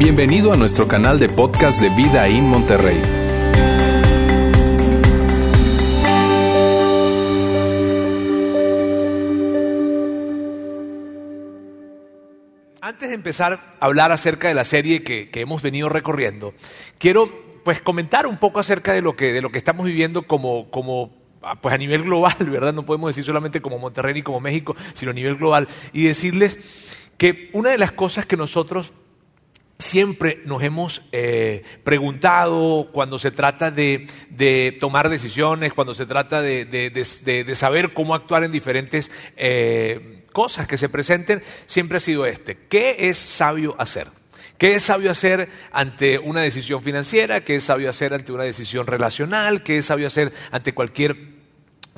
Bienvenido a nuestro canal de podcast de Vida en Monterrey. Antes de empezar a hablar acerca de la serie que, hemos venido recorriendo, quiero pues comentar un poco acerca de lo que, de lo que estamos viviendo como, como pues a nivel global, ¿verdad? No podemos decir solamente como Monterrey y como México, sino a nivel global. Y decirles que una de las cosas que nosotros siempre nos hemos eh, preguntado cuando se trata de, de, tomar decisiones, cuando se trata de, de saber cómo actuar en diferentes eh, cosas que se presenten, siempre ha sido este. ¿Qué es sabio hacer? ¿Qué es sabio hacer ante una decisión financiera? ¿Qué es sabio hacer ante una decisión relacional? ¿Qué es sabio hacer ante cualquier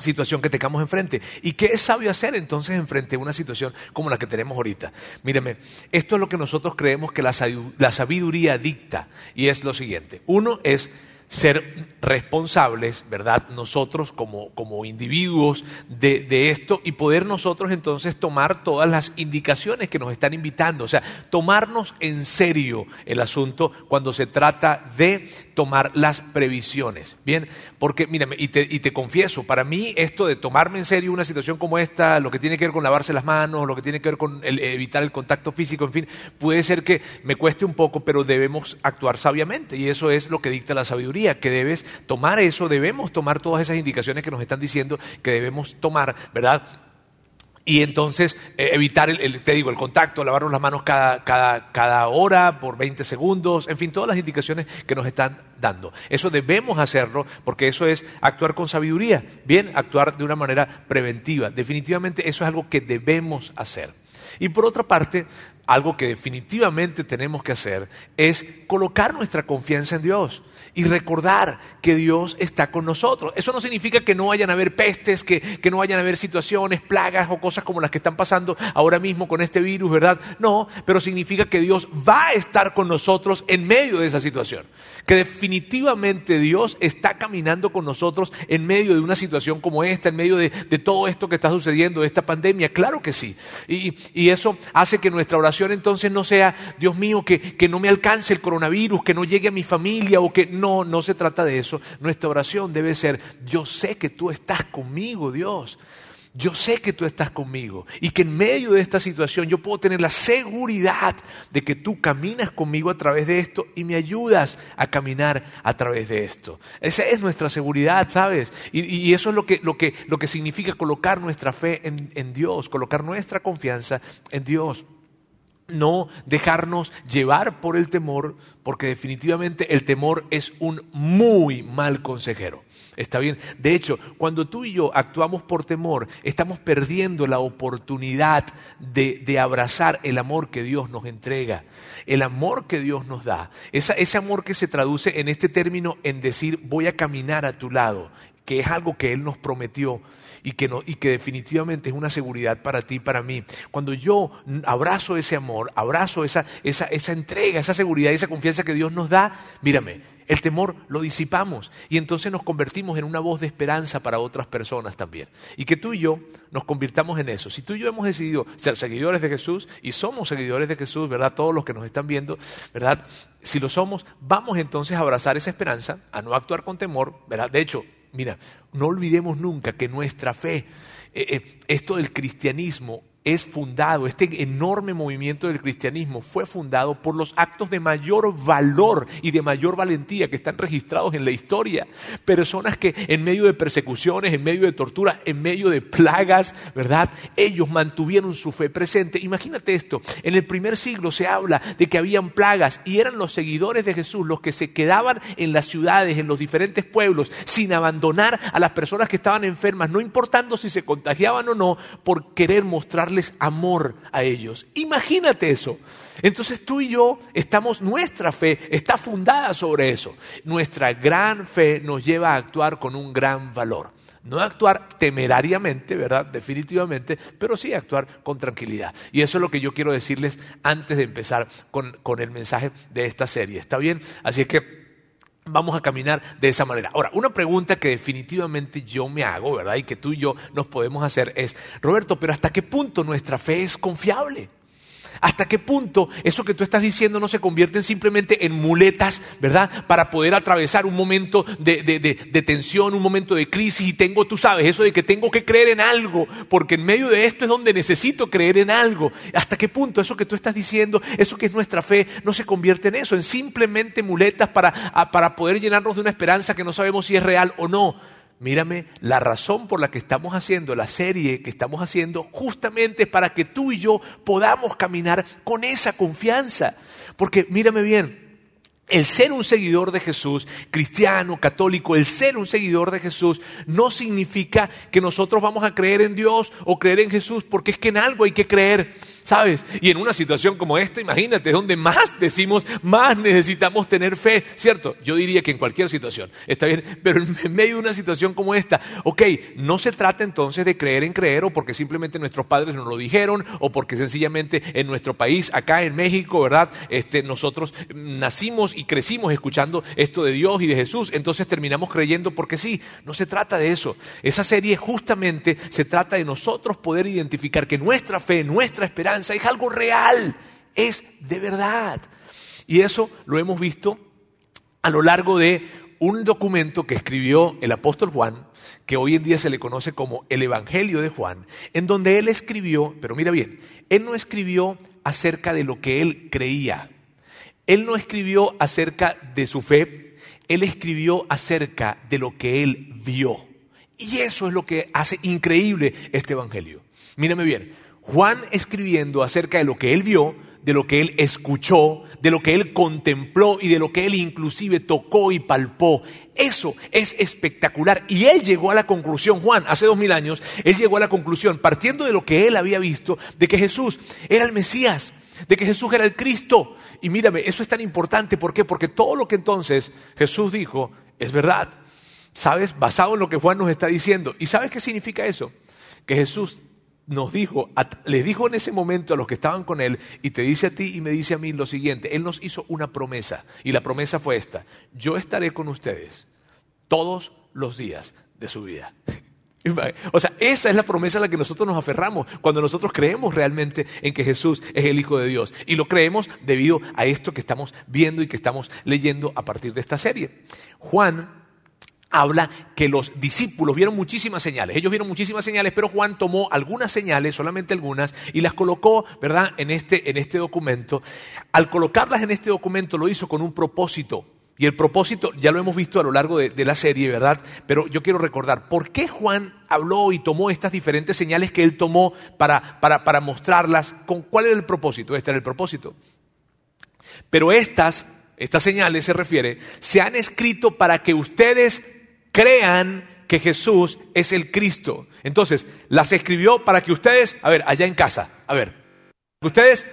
situación que tengamos enfrente. ¿Y qué es sabio hacer entonces enfrente a una situación como la que tenemos ahorita? Míreme, esto es lo que nosotros creemos que la sabiduría dicta y es lo siguiente. Uno es ser responsables, ¿verdad? Nosotros como, como individuos de, de, esto y poder nosotros entonces tomar todas las indicaciones que nos están invitando, o sea, tomarnos en serio el asunto cuando se trata de tomar las previsiones. Bien, porque mírame, y te, y te confieso, para mí esto de tomarme en serio una situación como esta, lo que tiene que ver con lavarse las manos, lo que tiene que ver con el, evitar el contacto físico, en fin, puede ser que me cueste un poco, pero debemos actuar sabiamente y eso es lo que dicta la sabiduría que debes tomar eso, debemos tomar todas esas indicaciones que nos están diciendo que debemos tomar, ¿verdad? Y entonces eh, evitar, el, te digo, el contacto, lavarnos las manos cada, cada, cada hora por 20 segundos, en fin, todas las indicaciones que nos están dando. Eso debemos hacerlo porque eso es actuar con sabiduría, bien, actuar de una manera preventiva. Definitivamente eso es algo que debemos hacer. Y por otra parte, algo que definitivamente tenemos que hacer es colocar nuestra confianza en Dios y recordar que Dios está con nosotros. Eso no significa que no vayan a haber pestes, que, que, no vayan a haber situaciones, plagas o cosas como las que están pasando ahora mismo con este virus, ¿verdad? No, pero significa que Dios va a estar con nosotros en medio de esa situación. Que definitivamente Dios está caminando con nosotros en medio de una situación como esta, en medio de, de todo esto que está sucediendo, de esta pandemia. Claro que sí. Y, y eso hace que nuestra oración entonces no sea, Dios mío, que, que no me alcance el coronavirus, que no llegue a mi familia o que no, no se trata de eso. Nuestra oración debe ser, yo sé que tú estás conmigo, Dios. Yo sé que tú estás conmigo y que en medio de esta situación yo puedo tener la seguridad de que tú caminas conmigo a través de esto y me ayudas a caminar a través de esto. Esa es nuestra seguridad, ¿sabes? Y, eso es lo que, lo, que, lo que significa colocar nuestra fe en Dios, colocar nuestra confianza en Dios no dejarnos llevar por el temor, porque definitivamente el temor es un muy mal consejero. ¿Está bien? De hecho, cuando tú y yo actuamos por temor, estamos perdiendo la oportunidad de, abrazar el amor que Dios nos entrega, el amor que Dios nos da, ese amor que se traduce en este término en decir voy a caminar a tu lado, que es algo que Él nos prometió y que, no, y que definitivamente es una seguridad para ti y para mí. Cuando yo abrazo ese amor, abrazo esa, esa, esa entrega, esa seguridad y esa confianza que Dios nos da, mírame, el temor lo disipamos y entonces nos convertimos en una voz de esperanza para otras personas también. Y que tú y yo nos convirtamos en eso. Si tú y yo hemos decidido ser seguidores de Jesús y somos seguidores de Jesús, ¿verdad? Todos los que nos están viendo, ¿verdad? Si lo somos, vamos entonces a abrazar esa esperanza, a no actuar con temor, ¿verdad? De hecho, Mira, no olvidemos nunca que nuestra fe, eh, eh, esto del cristianismo, es fundado, este enorme movimiento del cristianismo fue fundado por los actos de mayor valor y de mayor valentía que están registrados en la historia. Personas que en medio de persecuciones, en medio de tortura, en medio de plagas, ¿verdad? Ellos mantuvieron su fe presente. Imagínate esto, en el primer siglo se habla de que habían plagas y eran los seguidores de Jesús los que se quedaban en las ciudades, en los diferentes pueblos, sin abandonar a las personas que estaban enfermas, no importando si se contagiaban o no, por querer mostrar amor a ellos. Imagínate eso. Entonces tú y yo estamos, nuestra fe está fundada sobre eso. Nuestra gran fe nos lleva a actuar con un gran valor. No actuar temerariamente, ¿verdad? Definitivamente, pero sí actuar con tranquilidad. Y eso es lo que yo quiero decirles antes de empezar con, con el mensaje de esta serie. ¿Está bien? Así es que Vamos a caminar de esa manera. Ahora, una pregunta que definitivamente yo me hago, ¿verdad? Y que tú y yo nos podemos hacer es, Roberto, pero ¿hasta qué punto nuestra fe es confiable? ¿Hasta qué punto eso que tú estás diciendo no se convierte simplemente en muletas, ¿verdad? Para poder atravesar un momento de, de, tensión, un momento de crisis y tengo, tú sabes, eso de que tengo que creer en algo, porque en medio de esto es donde necesito creer en algo. ¿Hasta qué punto eso que tú estás diciendo, eso que es nuestra fe, no se convierte en eso, en simplemente muletas para, para poder llenarnos de una esperanza que no sabemos si es real o no? Mírame, la razón por la que estamos haciendo la serie que estamos haciendo justamente para que tú y yo podamos caminar con esa confianza. Porque mírame bien, el ser un seguidor de Jesús, cristiano, católico, el ser un seguidor de Jesús no significa que nosotros vamos a creer en Dios o creer en Jesús, porque es que en algo hay que creer. ¿Sabes? Y en una situación como esta, imagínate, donde más decimos, más necesitamos tener fe, ¿cierto? Yo diría que en cualquier situación, está bien, pero en medio de una situación como esta, ok, no se trata entonces de creer en creer o porque simplemente nuestros padres nos lo dijeron o porque sencillamente en nuestro país, acá en México, ¿verdad? Este, nosotros nacimos y crecimos escuchando esto de Dios y de Jesús, entonces terminamos creyendo porque sí, no se trata de eso. Esa serie justamente se trata de nosotros poder identificar que nuestra fe, nuestra esperanza, es algo real, es de verdad. Y eso lo hemos visto a lo largo de un documento que escribió el apóstol Juan, que hoy en día se le conoce como el Evangelio de Juan, en donde él escribió, pero mira bien, él no escribió acerca de lo que él creía, él no escribió acerca de su fe, él escribió acerca de lo que él vio. Y eso es lo que hace increíble este Evangelio. Mírame bien, Juan escribiendo acerca de lo que él vio, de lo que él escuchó, de lo que él contempló y de lo que él inclusive tocó y palpó. Eso es espectacular. Y él llegó a la conclusión, Juan, hace dos mil años, él llegó a la conclusión, partiendo de lo que él había visto, de que Jesús era el Mesías, de que Jesús era el Cristo. Y mírame, eso es tan importante. ¿Por qué? Porque todo lo que entonces Jesús dijo es verdad. ¿Sabes? Basado en lo que Juan nos está diciendo. ¿Y sabes qué significa eso? Que Jesús nos dijo, les dijo en ese momento a los que estaban con él, y te dice a ti y me dice a mí lo siguiente, él nos hizo una promesa, y la promesa fue esta, yo estaré con ustedes todos los días de su vida. O sea, esa es la promesa a la que nosotros nos aferramos cuando nosotros creemos realmente en que Jesús es el Hijo de Dios. Y lo creemos debido a esto que estamos viendo y que estamos leyendo a partir de esta serie. Juan habla que los discípulos vieron muchísimas señales. Ellos vieron muchísimas señales, pero Juan tomó algunas señales, solamente algunas, y las colocó, ¿verdad?, en este, en este documento. Al colocarlas en este documento lo hizo con un propósito. Y el propósito ya lo hemos visto a lo largo de, la serie, ¿verdad? Pero yo quiero recordar, ¿por qué Juan habló y tomó estas diferentes señales que él tomó para, para, para mostrarlas? ¿Con cuál era el propósito? Este era el propósito. Pero estas, estas señales se refiere, se han escrito para que ustedes crean que Jesús es el Cristo. Entonces, las escribió para que ustedes, a ver, allá en casa, a ver, ustedes,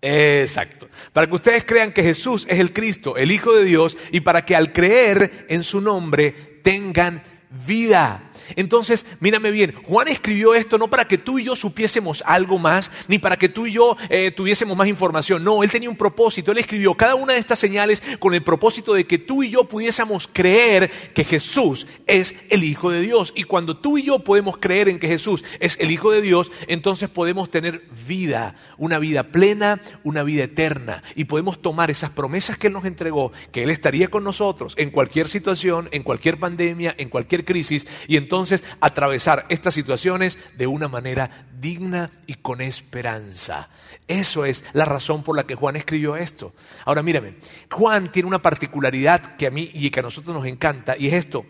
exacto, para que ustedes crean que Jesús es el Cristo, el Hijo de Dios, y para que al creer en su nombre tengan vida. Entonces, mírame bien, Juan escribió esto no para que tú y yo supiésemos algo más, ni para que tú y yo eh, tuviésemos más información. No, él tenía un propósito. Él escribió cada una de estas señales con el propósito de que tú y yo pudiésemos creer que Jesús es el Hijo de Dios. Y cuando tú y yo podemos creer en que Jesús es el Hijo de Dios, entonces podemos tener vida, una vida plena, una vida eterna. Y podemos tomar esas promesas que Él nos entregó, que Él estaría con nosotros en cualquier situación, en cualquier pandemia, en cualquier crisis, y entonces entonces atravesar estas situaciones de una manera digna y con esperanza. Eso es la razón por la que Juan escribió esto. Ahora mírame, Juan tiene una particularidad que a mí y que a nosotros nos encanta y es esto.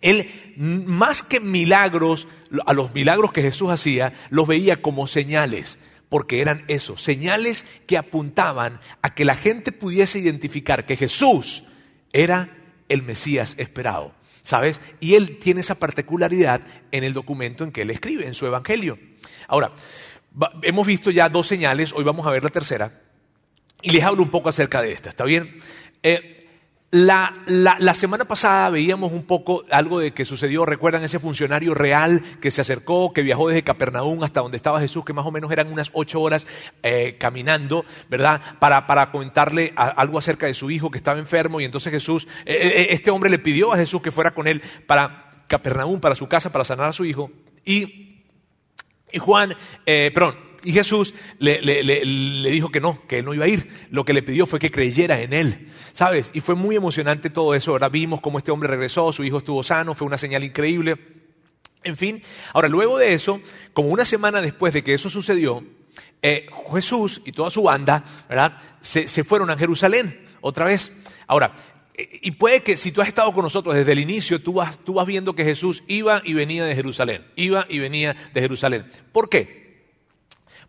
Él, más que milagros, a los milagros que Jesús hacía, los veía como señales porque eran eso, señales que apuntaban a que la gente pudiese identificar que Jesús era el Mesías esperado. ¿Sabes? Y él tiene esa particularidad en el documento en que él escribe, en su Evangelio. Ahora, hemos visto ya dos señales, hoy vamos a ver la tercera, y les hablo un poco acerca de esta, ¿está bien? Eh, la, la, semana pasada veíamos un poco algo de que sucedió, recuerdan ese funcionario real que se acercó, que viajó desde Capernaum hasta donde estaba Jesús, que más o menos eran unas ocho horas eh, caminando, ¿verdad? Para, para comentarle algo acerca de su hijo que estaba enfermo y entonces Jesús, eh, eh, este hombre le pidió a Jesús que fuera con él para Capernaum, para su casa, para sanar a su hijo. Y, y Juan, perdón, Y Jesús le, dijo que no, que él no iba a ir. Lo que le pidió fue que creyera en él, ¿sabes? Y fue muy emocionante todo eso. Ahora vimos cómo este hombre regresó, su hijo estuvo sano, fue una señal increíble. En fin, ahora luego de eso, como una semana después de que eso sucedió, eh, Jesús y toda su banda, ¿verdad? Se, se fueron a Jerusalén otra vez. Ahora, y puede que si tú has estado con nosotros desde el inicio, tú vas, tú vas viendo que Jesús iba y venía de Jerusalén, iba y venía de Jerusalén. ¿Por qué?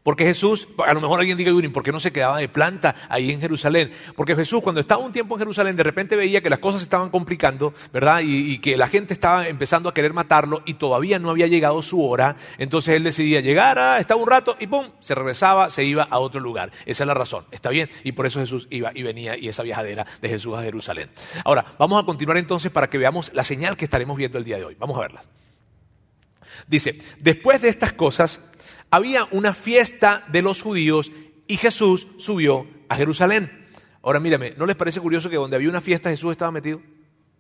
Porque Jesús, a lo mejor alguien diga, "Yurin, ¿por qué no se quedaba de planta ahí en Jerusalén? Porque Jesús cuando estaba un tiempo en Jerusalén de repente veía que las cosas se estaban complicando, ¿verdad? Y, y que la gente estaba empezando a querer matarlo y todavía no había llegado su hora. Entonces él decidía llegar, ah, estaba un rato y ¡pum! Se regresaba, se iba a otro lugar. Esa es la razón, ¿está bien? Y por eso Jesús iba y venía y esa viajadera de Jesús a Jerusalén. Ahora, vamos a continuar entonces para que veamos la señal que estaremos viendo el día de hoy. Vamos a verlas. Dice, después de estas cosas, había una fiesta de los judíos y Jesús subió a Jerusalén. Ahora mírame, ¿no les parece curioso que donde había una fiesta Jesús estaba metido?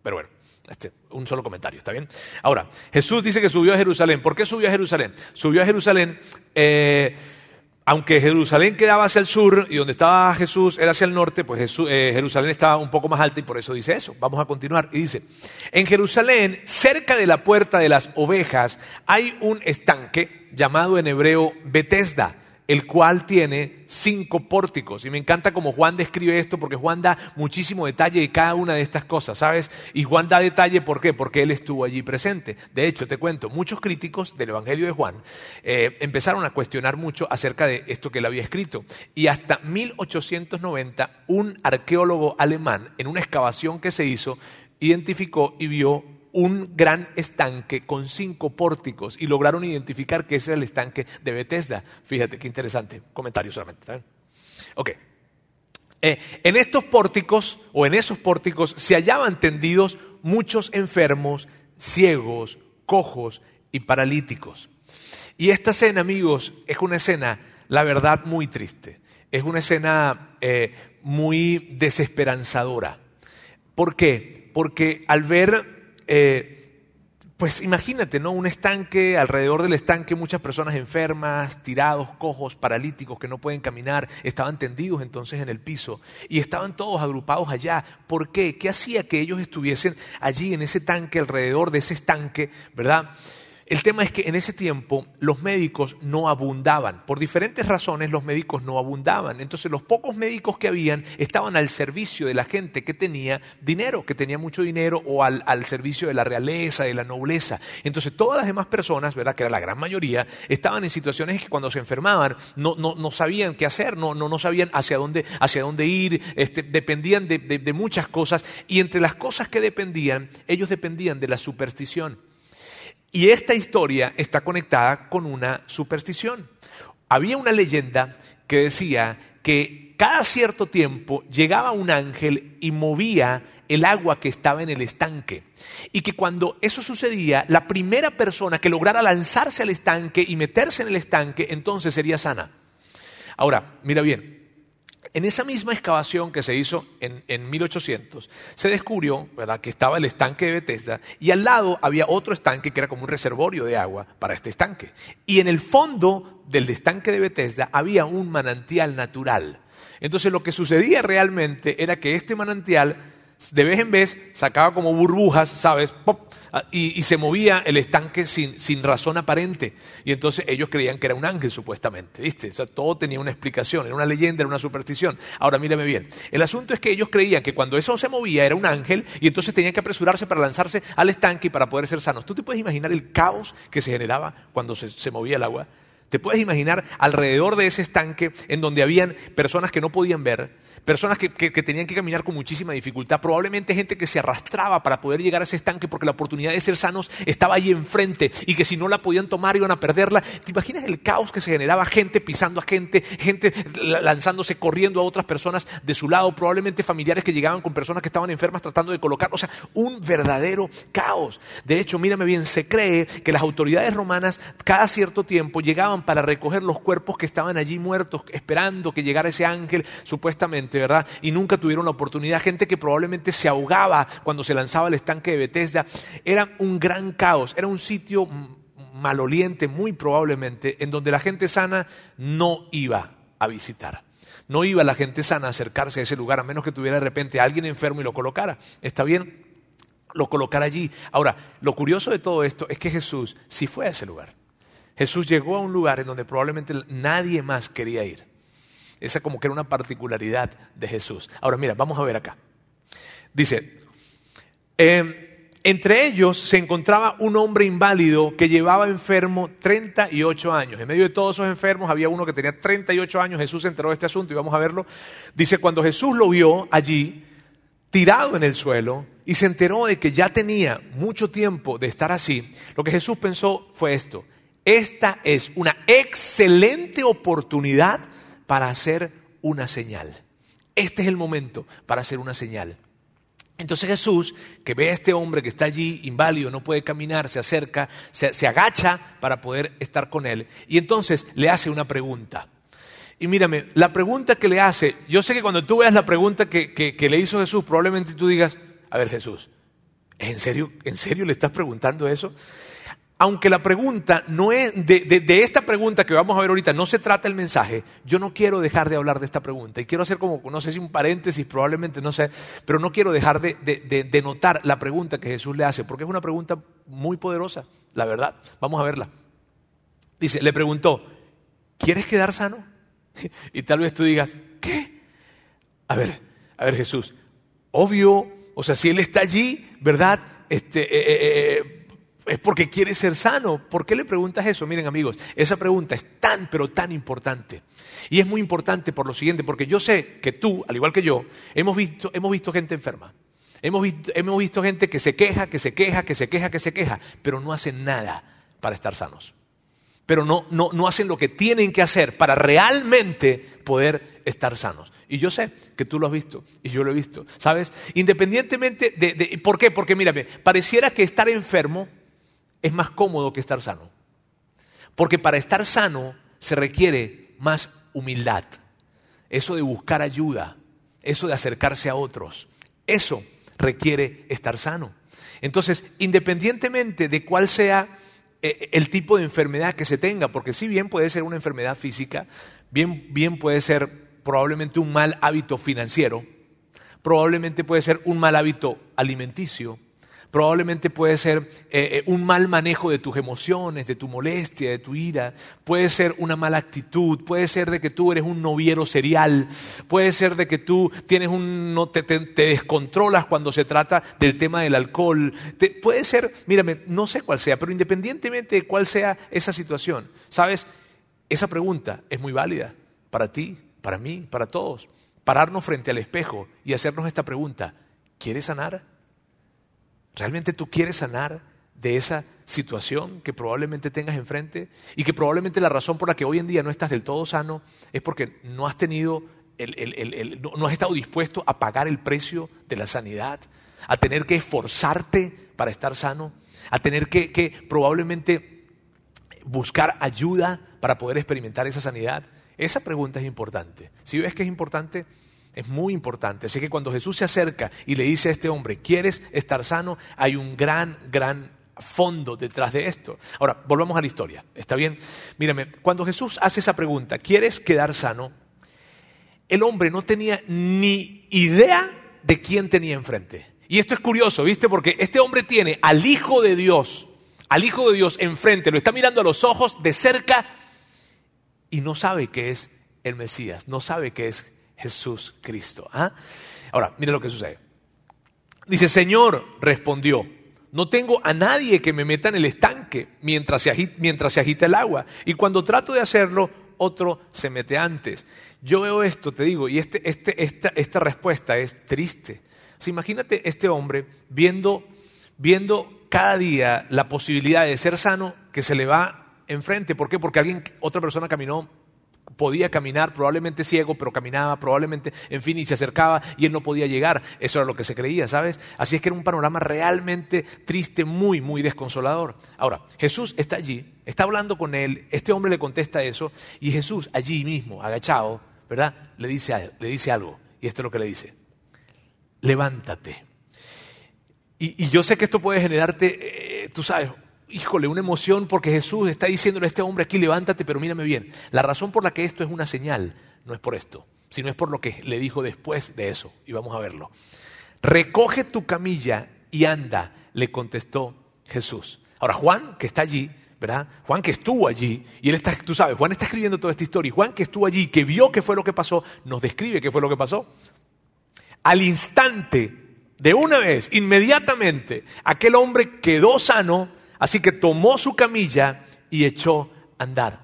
Pero bueno, este, un solo comentario, ¿está bien? Ahora, Jesús dice que subió a Jerusalén. ¿Por qué subió a Jerusalén? Subió a Jerusalén, eh, aunque Jerusalén quedaba hacia el sur y donde estaba Jesús era hacia el norte, pues eh, Jerusalén estaba un poco más alta y por eso dice eso. Vamos a continuar. Y dice, en Jerusalén, cerca de la puerta de las ovejas, hay un estanque llamado en hebreo Betesda, el cual tiene cinco pórticos. Y me encanta como Juan describe esto, porque Juan da muchísimo detalle de cada una de estas cosas, ¿sabes? Y Juan da detalle, ¿por qué? Porque él estuvo allí presente. De hecho, te cuento, muchos críticos del Evangelio de Juan eh, empezaron a cuestionar mucho acerca de esto que él había escrito. Y hasta 1890, un arqueólogo alemán, en una excavación que se hizo, identificó y vio un gran estanque con cinco pórticos y lograron identificar que ese era el estanque de Bethesda. Fíjate qué interesante. Comentario solamente. Ok. Eh, en estos pórticos o en esos pórticos se hallaban tendidos muchos enfermos, ciegos, cojos y paralíticos. Y esta escena, amigos, es una escena, la verdad, muy triste. Es una escena eh, muy desesperanzadora. ¿Por qué? Porque al ver, eh, pues imagínate, ¿no? Un estanque, alrededor del estanque muchas personas enfermas, tirados, cojos, paralíticos que no pueden caminar, estaban tendidos entonces en el piso y estaban todos agrupados allá. ¿Por qué? ¿Qué hacía que ellos estuviesen allí en ese tanque, alrededor de ese estanque, verdad? El tema es que en ese tiempo los médicos no abundaban. Por diferentes razones los médicos no abundaban. Entonces los pocos médicos que habían estaban al servicio de la gente que tenía dinero, que tenía mucho dinero, o al, al servicio de la realeza, de la nobleza. Entonces todas las demás personas, ¿verdad? que era la gran mayoría, estaban en situaciones que cuando se enfermaban no, no, no sabían qué hacer, no, no, no sabían hacia dónde, hacia dónde ir, este, dependían de, de- de muchas cosas. Y entre las cosas que dependían, ellos dependían de la superstición. Y esta historia está conectada con una superstición. Había una leyenda que decía que cada cierto tiempo llegaba un ángel y movía el agua que estaba en el estanque. Y que cuando eso sucedía, la primera persona que lograra lanzarse al estanque y meterse en el estanque, entonces sería sana. Ahora, mira bien, en esa misma excavación que se hizo en, en 1800, se descubrió ¿verdad? que estaba el estanque de Bethesda y al lado había otro estanque que era como un reservorio de agua para este estanque. Y en el fondo del estanque de Bethesda había un manantial natural. Entonces lo que sucedía realmente era que este manantial de vez en vez sacaba como burbujas, ¿sabes? Pop, ah, y, se movía el estanque sin, sin razón aparente. Y entonces ellos creían que era un ángel, supuestamente, ¿viste? O sea, todo tenía una explicación, era una leyenda, era una superstición. Ahora, mírame bien. El asunto es que ellos creían que cuando eso se movía era un ángel y entonces tenían que apresurarse para lanzarse al estanque y para poder ser sanos. ¿Tú te puedes imaginar el caos que se generaba cuando se, se movía el agua? ¿Te puedes imaginar alrededor de ese estanque en donde habían personas que no podían ver, personas que, que- tenían que caminar con muchísima dificultad, probablemente gente que se arrastraba para poder llegar a ese estanque porque la oportunidad de ser sanos estaba ahí enfrente y que si no la podían tomar iban a perderla? ¿Te imaginas el caos que se generaba? Gente pisando a gente, gente la- lanzándose, corriendo a otras personas de su lado, probablemente familiares que llegaban con personas que estaban enfermas tratando de colocar, o sea, un verdadero caos. De hecho, mírame bien, se cree que las autoridades romanas cada cierto tiempo llegaban para recoger los cuerpos que estaban allí muertos, esperando que llegara ese ángel, supuestamente, ¿verdad? Y nunca tuvieron la oportunidad. Gente que probablemente se ahogaba cuando se lanzaba al estanque de Bethesda. Era un gran caos, era un sitio maloliente, muy probablemente, en donde la gente sana no iba a visitar. No iba la gente sana a acercarse a ese lugar, a menos que tuviera de repente a alguien enfermo y lo colocara. ¿Está bien? Lo colocara allí. Ahora, lo curioso de todo esto es que Jesús sí fue a ese lugar. Jesús llegó a un lugar en donde probablemente nadie más quería ir. Esa como que era una particularidad de Jesús. Ahora mira, vamos a ver acá. Dice, eh, entre ellos se encontraba un hombre inválido que llevaba enfermo 38 años. En medio de todos esos enfermos había uno que tenía 38 años. Jesús se enteró de este asunto y vamos a verlo. Dice, cuando Jesús lo vio allí, tirado en el suelo, y se enteró de que ya tenía mucho tiempo de estar así, lo que Jesús pensó fue esto. Esta es una excelente oportunidad para hacer una señal. Este es el momento para hacer una señal. Entonces Jesús, que ve a este hombre que está allí inválido, no puede caminar, se acerca, se, agacha para poder estar con él y entonces le hace una pregunta. Y mírame, la pregunta que le hace, yo sé que cuando tú veas la pregunta que, que le hizo Jesús, probablemente tú digas, a ver Jesús, ¿en serio, ¿en serio le estás preguntando eso? Aunque la pregunta no es, de, esta pregunta que vamos a ver ahorita, no se trata el mensaje, yo no quiero dejar de hablar de esta pregunta. Y quiero hacer como, no sé si un paréntesis, probablemente, no sé, pero no quiero dejar de, notar la pregunta que Jesús le hace, porque es una pregunta muy poderosa, la verdad. Vamos a verla. Dice, le preguntó, ¿quieres quedar sano? Y tal vez tú digas, ¿qué? A ver, a ver Jesús, obvio, o sea, si Él está allí, ¿verdad? Este, eh, eh, eh, es porque quiere ser sano. ¿Por qué le preguntas eso? Miren amigos, esa pregunta es tan, pero tan importante. Y es muy importante por lo siguiente, porque yo sé que tú, al igual que yo, hemos visto, hemos visto gente enferma. Hemos visto, hemos visto gente que se queja, que se queja, que se queja, que se queja, pero no hacen nada para estar sanos. Pero no, no, no hacen lo que tienen que hacer para realmente poder estar sanos. Y yo sé que tú lo has visto y yo lo he visto. ¿Sabes? Independientemente de, de... ¿Por qué? Porque mírame, pareciera que estar enfermo es más cómodo que estar sano. Porque para estar sano se requiere más humildad. Eso de buscar ayuda, eso de acercarse a otros, eso requiere estar sano. Entonces, independientemente de cuál sea eh, el tipo de enfermedad que se tenga, porque si bien puede ser una enfermedad física, bien, bien puede ser probablemente un mal hábito financiero, probablemente puede ser un mal hábito alimenticio, probablemente puede ser eh, eh, un mal manejo de tus emociones, de tu molestia, de tu ira, puede ser una mala actitud, puede ser de que tú eres un noviero serial, puede ser de que tú tienes un, no, te, descontrolas cuando se trata del tema del alcohol, puede ser, mírame, no sé cuál sea, pero independientemente de cuál sea esa situación, ¿sabes? Esa pregunta es muy válida para ti, para mí, para todos. Pararnos frente al espejo y hacernos esta pregunta, ¿quieres sanar? ¿Realmente tú quieres sanar de esa situación que probablemente tengas enfrente y que probablemente la razón por la que hoy en día no estás del todo sano es porque no has tenido, no has estado dispuesto a pagar el precio de la sanidad, a tener que esforzarte para estar sano, a tener que, que probablemente buscar ayuda para poder experimentar esa sanidad? Esa pregunta es importante. Si ves que es importante, es muy importante. Así que cuando Jesús se acerca y le dice a este hombre, ¿quieres estar sano? Hay un gran, gran fondo detrás de esto. Ahora, volvamos a la historia. ¿Está bien? Mírame, cuando Jesús hace esa pregunta, ¿quieres quedar sano? El hombre no tenía ni idea de quién tenía enfrente. Y esto es curioso, ¿viste? Porque este hombre tiene al Hijo de Dios, al Hijo de Dios enfrente, lo está mirando a los ojos de cerca y no sabe que es el Mesías, no sabe que es Jesús Cristo. ¿ah? Ahora, mire lo que sucede. Dice, Señor, respondió, no tengo a nadie que me meta en el estanque mientras se, agita, el agua. Y cuando trato de hacerlo, otro se mete antes. Yo veo esto, te digo, y este, este, esta, esta, respuesta es triste. imagínate este hombre viendo, viendo cada día la posibilidad de ser sano que se le va enfrente. ¿Por qué? Porque alguien, otra persona caminó podía caminar, probablemente ciego, pero caminaba, probablemente, en fin, y se acercaba y él no podía llegar. Eso era lo que se creía, ¿sabes? Así es que era un panorama realmente triste, muy, muy desconsolador. Ahora, Jesús está allí, está hablando con él, este hombre le contesta eso, y Jesús allí mismo, agachado, ¿verdad? Le dice, le dice algo, y esto es lo que le dice. Levántate. Y, yo sé que esto puede generarte, eh, tú sabes, híjole, una emoción porque Jesús está diciéndole a este hombre aquí, levántate, pero mírame bien. La razón por la que esto es una señal no es por esto, sino es por lo que le dijo después de eso. Y vamos a verlo. Recoge tu camilla y anda, le contestó Jesús. Ahora, Juan, que está allí, ¿verdad? Juan que estuvo allí, y él está, tú sabes, Juan está escribiendo toda esta historia, Juan que estuvo allí, que vio qué fue lo que pasó, nos describe qué fue lo que pasó. Al instante, de una vez, inmediatamente, aquel hombre quedó sano, así que tomó su camilla y echó a andar.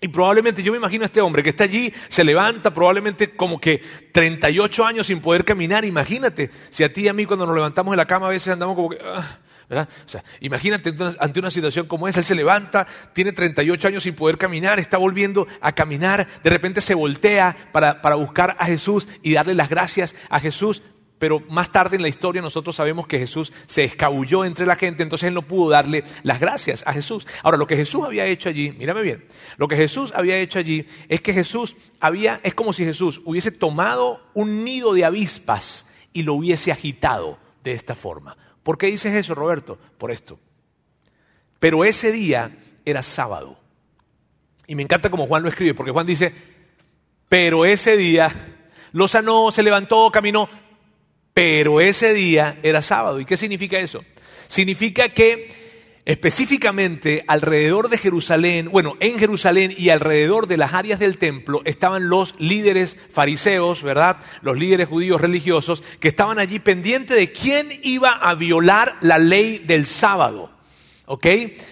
Y probablemente yo me imagino a este hombre que está allí, se levanta probablemente como que 38 años sin poder caminar. Imagínate, si a ti y a mí cuando nos levantamos de la cama a veces andamos como que... Ah, ¿verdad? O sea, imagínate ante una situación como esa, él se levanta, tiene 38 años sin poder caminar, está volviendo a caminar, de repente se voltea para, para buscar a Jesús y darle las gracias a Jesús pero más tarde en la historia nosotros sabemos que Jesús se escabulló entre la gente, entonces él no pudo darle las gracias a Jesús. Ahora, lo que Jesús había hecho allí, mírame bien, lo que Jesús había hecho allí es que Jesús había, es como si Jesús hubiese tomado un nido de avispas y lo hubiese agitado de esta forma. ¿Por qué dices eso, Roberto? Por esto. Pero ese día era sábado. Y me encanta como Juan lo escribe, porque Juan dice, pero ese día lo sanó, se levantó, caminó, pero ese día era sábado. ¿Y qué significa eso? Significa que específicamente alrededor de Jerusalén, bueno, en Jerusalén y alrededor de las áreas del templo estaban los líderes fariseos, ¿verdad? Los líderes judíos religiosos que estaban allí pendientes de quién iba a violar la ley del sábado. ¿Ok?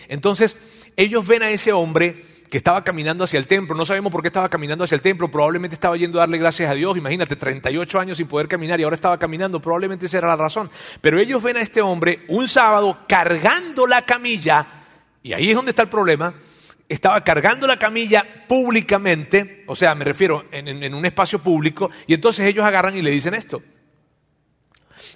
Entonces, ellos ven a ese hombre que estaba caminando hacia el templo. No sabemos por qué estaba caminando hacia el templo. Probablemente estaba yendo a darle gracias a Dios. Imagínate, 38 años sin poder caminar y ahora estaba caminando. Probablemente esa era la razón. Pero ellos ven a este hombre un sábado cargando la camilla. Y ahí es donde está el problema. Estaba cargando la camilla públicamente. O sea, me refiero en, en un espacio público. Y entonces ellos agarran y le dicen esto.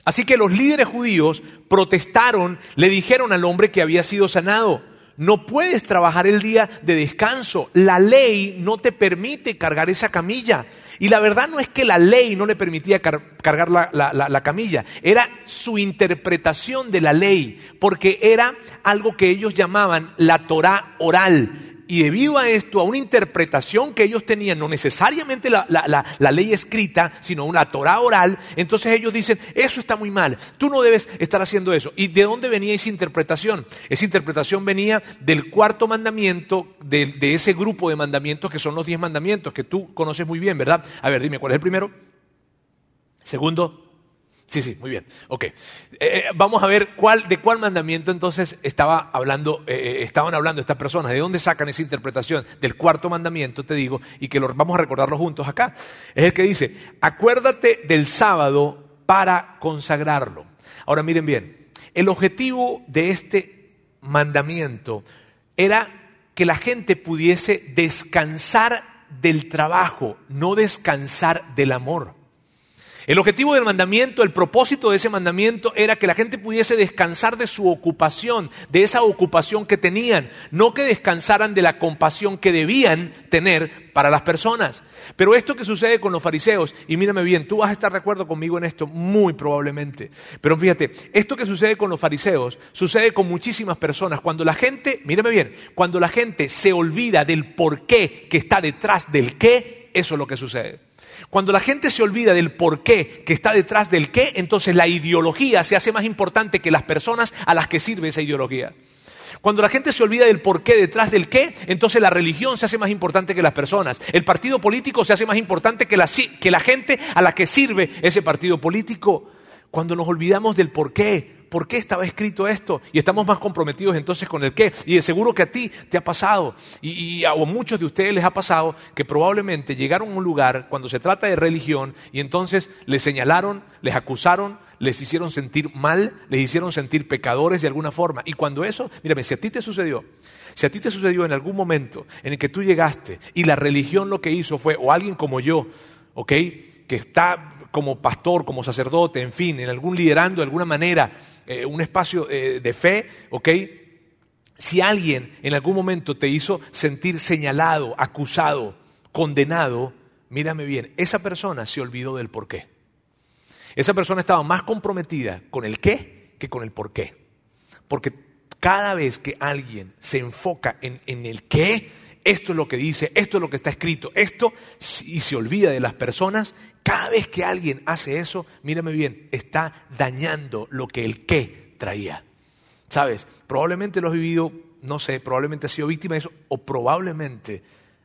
Así que los líderes judíos protestaron, le dijeron al hombre que había sido sanado no puedes trabajar el día de descanso. La ley no te permite cargar esa camilla. Y la verdad no es que la ley no le permitía cargar la, la, camilla, era su interpretación de la ley, porque era algo que ellos llamaban la Torah oral. Y debido a esto, a una interpretación que ellos tenían, no necesariamente la, ley escrita, sino una Torah oral, entonces ellos dicen, eso está muy mal, tú no debes estar haciendo eso. ¿Y de dónde venía esa interpretación? Esa interpretación venía del cuarto mandamiento, de, de ese grupo de mandamientos que son los diez mandamientos, que tú conoces muy bien, ¿verdad? A ver, dime, ¿cuál es el primero? Segundo, Sí, sí, muy bien. Ok. Eh, eh, vamos a ver cuál, de cuál mandamiento entonces estaba hablando, eh, estaban hablando estas personas. ¿De dónde sacan esa interpretación? Del cuarto mandamiento, te digo, y que lo, vamos a recordarlo juntos acá. Es el que dice, acuérdate del sábado para consagrarlo. Ahora miren bien, el objetivo de este mandamiento era que la gente pudiese descansar del trabajo, no descansar del amor. El objetivo del mandamiento, el propósito de ese mandamiento era que la gente pudiese descansar de su ocupación, de esa ocupación que tenían, no que descansaran de la compasión que debían tener para las personas. Pero esto que sucede con los fariseos, y mírame bien, tú vas a estar de acuerdo conmigo en esto, muy probablemente. Pero fíjate, esto que sucede con los fariseos sucede con muchísimas personas. Cuando la gente, mírame bien, cuando la gente se olvida del por qué que está detrás del qué, eso es lo que sucede. Cuando la gente se olvida del por qué que está detrás del qué, entonces la ideología se hace más importante que las personas a las que sirve esa ideología. Cuando la gente se olvida del por qué detrás del qué, entonces la religión se hace más importante que las personas. El partido político se hace más importante que la, que la gente a la que sirve ese partido político. Cuando nos olvidamos del por qué, ¿Por qué estaba escrito esto? Y estamos más comprometidos entonces con el qué. Y de seguro que a ti te ha pasado, y, a muchos de ustedes les ha pasado, que probablemente llegaron a un lugar cuando se trata de religión y entonces les señalaron, les acusaron, les hicieron sentir mal, les hicieron sentir pecadores de alguna forma. Y cuando eso, mírame, si a ti te sucedió, si a ti te sucedió en algún momento en el que tú llegaste y la religión lo que hizo fue, o alguien como yo, ¿ok? Que está como pastor, como sacerdote, en fin, en algún liderando de alguna manera, eh, un espacio eh, de fe, ¿ok? Si alguien en algún momento te hizo sentir señalado, acusado, condenado, mírame bien, esa persona se olvidó del por qué. Esa persona estaba más comprometida con el qué que con el por qué. Porque cada vez que alguien se enfoca en, en el qué, esto es lo que dice, esto es lo que está escrito, esto, y se olvida de las personas, cada vez que alguien hace eso, mírame bien, está dañando lo que el qué traía. ¿Sabes? Probablemente lo has vivido, no sé, probablemente has sido víctima de eso, o probablemente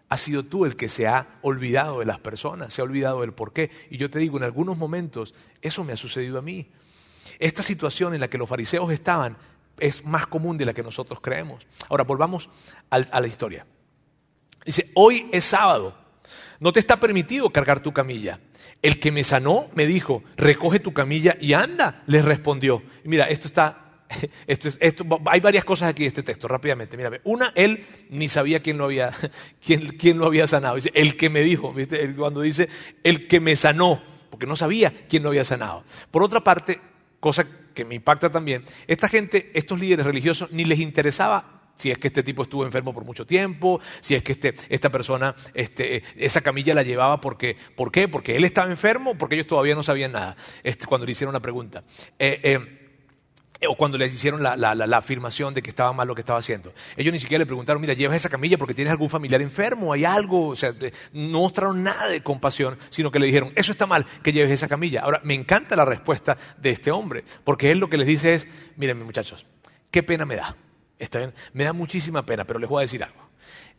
has sido tú el que se ha olvidado de las personas, se ha olvidado del por qué. Y yo te digo, en algunos momentos eso me ha sucedido a mí. Esta situación en la que los fariseos estaban es más común de la que nosotros creemos. Ahora, volvamos a la historia. Dice, hoy es sábado, no te está permitido cargar tu camilla. El que me sanó me dijo, recoge tu camilla y anda, le respondió. mira, esto está esto, esto, hay varias cosas aquí en este texto, rápidamente. Mira, una, él ni sabía quién lo había, quién, quién lo había sanado. Dice, el que me dijo, cuando dice, el que me sanó, porque no sabía quién lo había sanado. Por otra parte, cosa que me impacta también, esta gente, estos líderes religiosos, ni les interesaba si es que este tipo estuvo enfermo por mucho tiempo, si es que este, esta persona, este, esa camilla la llevaba porque, ¿por qué? Porque él estaba enfermo, porque ellos todavía no sabían nada, este, cuando le hicieron la pregunta. Eh, eh, o cuando les hicieron la, afirmación de que estaba mal lo que estaba haciendo. Ellos ni siquiera le preguntaron, mira, llevas esa camilla porque tienes algún familiar enfermo, hay algo, o sea, no mostraron nada de compasión, sino que le dijeron, eso está mal, que lleves esa camilla. Ahora, me encanta la respuesta de este hombre, porque él lo que les dice es, miren muchachos, qué pena me da, está bien, me da muchísima pena, pero les voy a decir algo.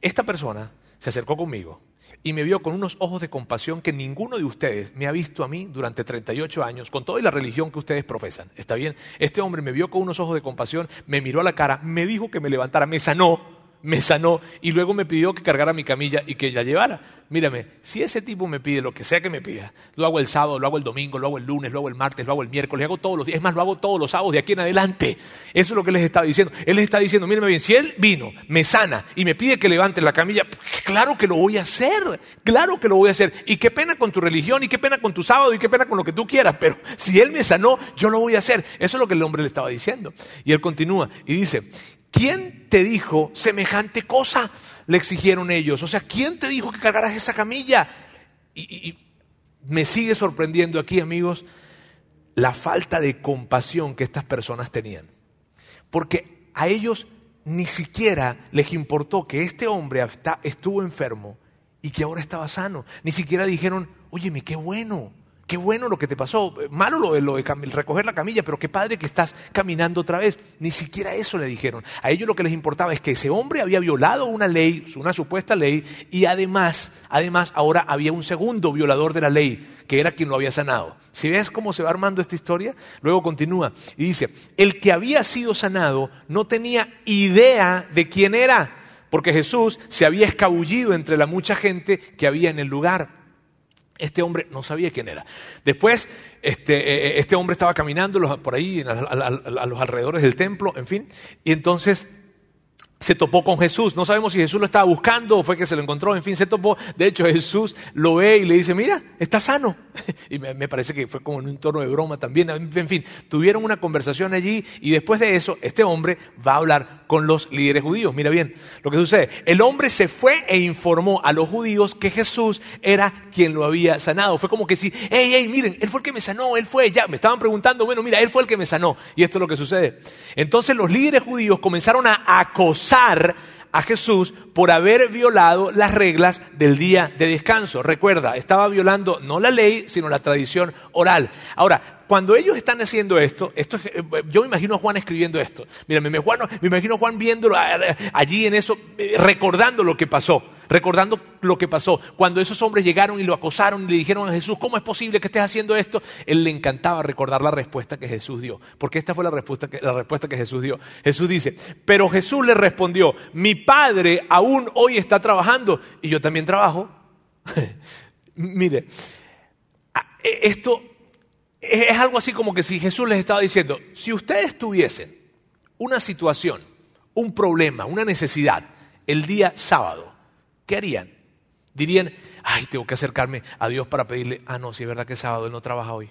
Esta persona se acercó conmigo y me vio con unos ojos de compasión que ninguno de ustedes me ha visto a mí durante 38 años, con toda la religión que ustedes profesan. ¿Está bien? Este hombre me vio con unos ojos de compasión, me miró a la cara, me dijo que me levantara, me sanó me sanó y luego me pidió que cargara mi camilla y que la llevara. Mírame, si ese tipo me pide lo que sea que me pida, lo hago el sábado, lo hago el domingo, lo hago el lunes, lo hago el martes, lo hago el miércoles, lo hago todos los días, es más, lo hago todos los sábados de aquí en adelante. Eso es lo que les estaba diciendo. Él les está diciendo, mírame bien, si él vino, me sana y me pide que levante la camilla, claro que lo voy a hacer, claro que lo voy a hacer. Y qué pena con tu religión, y qué pena con tu sábado, y qué pena con lo que tú quieras, pero si él me sanó, yo lo voy a hacer. Eso es lo que el hombre le estaba diciendo. Y él continúa y dice, ¿quién te dijo semejante cosa? Le exigieron ellos. O sea, ¿quién te dijo que cargaras esa camilla? Y, me sigue sorprendiendo aquí, amigos, la falta de compasión que estas personas tenían. Porque a ellos ni siquiera les importó que este hombre estuvo enfermo y que ahora estaba sano. Ni siquiera dijeron, óyeme, qué bueno, qué bueno lo que te pasó, malo lo de, recoger la camilla, pero qué padre que estás caminando otra vez. Ni siquiera eso le dijeron. A ellos lo que les importaba es que ese hombre había violado una ley, una supuesta ley, y además, además ahora había un segundo violador de la ley, que era quien lo había sanado. Si ves cómo se va armando esta historia, luego continúa y dice, el que había sido sanado no tenía idea de quién era, porque Jesús se había escabullido entre la mucha gente que había en el lugar. Este hombre no sabía quién era. Después, este, eh, eh, este hombre estaba caminando por ahí a, a los alrededores del templo, en fin, y entonces se topó con Jesús. No sabemos si Jesús lo estaba buscando o fue que se lo encontró. En fin, se topó. De hecho, Jesús lo ve y le dice, mira, está sano. Y me, parece que fue como en un tono de broma también. En fin, tuvieron una conversación allí y después de eso, este hombre va a hablar con los líderes judíos. Mira bien lo que sucede. El hombre se fue e informó a los judíos que Jesús era quien lo había sanado. Fue como que si, hey, hey, miren, él fue el que me sanó, él fue, ya, me estaban preguntando, bueno, mira, él fue el que me sanó. Y esto es lo que sucede. Entonces los líderes judíos comenzaron a acosar a Jesús por haber violado las reglas del día de descanso. Recuerda, estaba violando no la ley, sino la tradición oral. Ahora, cuando ellos están haciendo esto, esto eh, yo me imagino a Juan escribiendo esto. Mira, me, me imagino a Juan viéndolo allí en eso, eh, recordando lo que pasó recordando lo que pasó. Cuando esos hombres llegaron y lo acosaron y le dijeron a Jesús, ¿cómo es posible que estés haciendo esto? Él le encantaba recordar la respuesta que Jesús dio, porque esta fue la respuesta que, la respuesta que Jesús dio. Jesús dice, pero Jesús le respondió, mi Padre aún hoy está trabajando y yo también trabajo. Mire, e, esto es algo así como que si Jesús les estaba diciendo, si ustedes tuviesen una situación, un problema, una necesidad el día sábado, ¿qué harían? Dirían, ay, tengo que acercarme a Dios para pedirle, ah, no, si es verdad que es sábado, Él no trabaja hoy.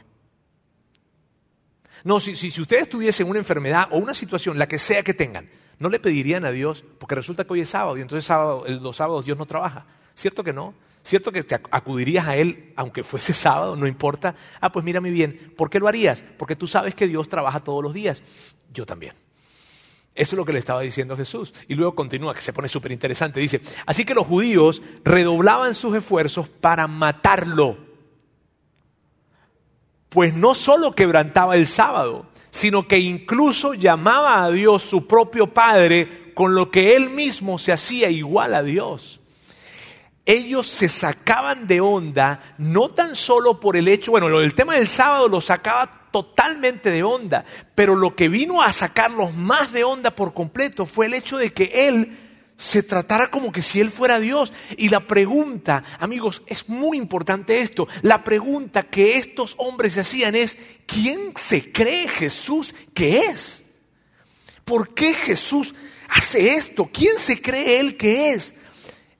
No, si, si, ustedes tuviesen una enfermedad o una situación, la que sea que tengan, no le pedirían a Dios, porque resulta que hoy es sábado y entonces los sábados Dios no trabaja. ¿Cierto que no? ¿Cierto que te acudirías a Él aunque fuese sábado? No importa. Ah, pues mírame bien. ¿Por qué lo harías? Porque tú sabes que Dios trabaja todos los días. Yo también. Eso es lo que le estaba diciendo Jesús. Y luego continúa, que se pone súper interesante. Dice, así que los judíos redoblaban sus esfuerzos para matarlo. Pues no solo quebrantaba el sábado, sino que incluso llamaba a Dios su propio Padre, con lo que él mismo se hacía igual a Dios. Ellos se sacaban de onda, no tan solo por el hecho, bueno, el tema del sábado lo sacaba totalmente de onda, pero lo que vino a sacarlos más de onda por completo fue el hecho de que él se tratara como que si él fuera Dios. Y la pregunta, amigos, es muy importante esto, la pregunta que estos hombres hacían es, ¿quién se cree Jesús que es? ¿Por qué Jesús hace esto? ¿Quién se cree él que es?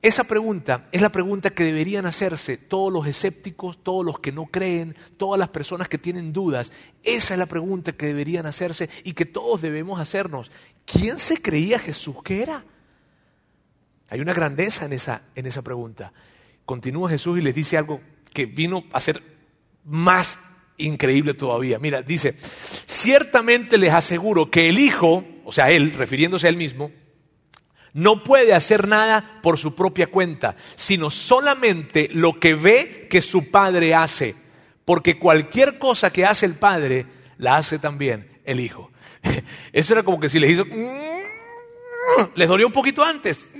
Esa pregunta es la pregunta que deberían hacerse todos los escépticos, todos los que no creen, todas las personas que tienen dudas. Esa es la pregunta que deberían hacerse y que todos debemos hacernos. ¿Quién se creía Jesús que era? Hay una grandeza en esa, en esa pregunta. Continúa Jesús y les dice algo que vino a ser más increíble todavía. Mira, dice, ciertamente les aseguro que el Hijo, o sea, Él, refiriéndose a Él mismo, no puede hacer nada por su propia cuenta, sino solamente lo que ve que su padre hace. Porque cualquier cosa que hace el padre, la hace también el hijo. Eso era como que si les hizo... Les dolió un poquito antes.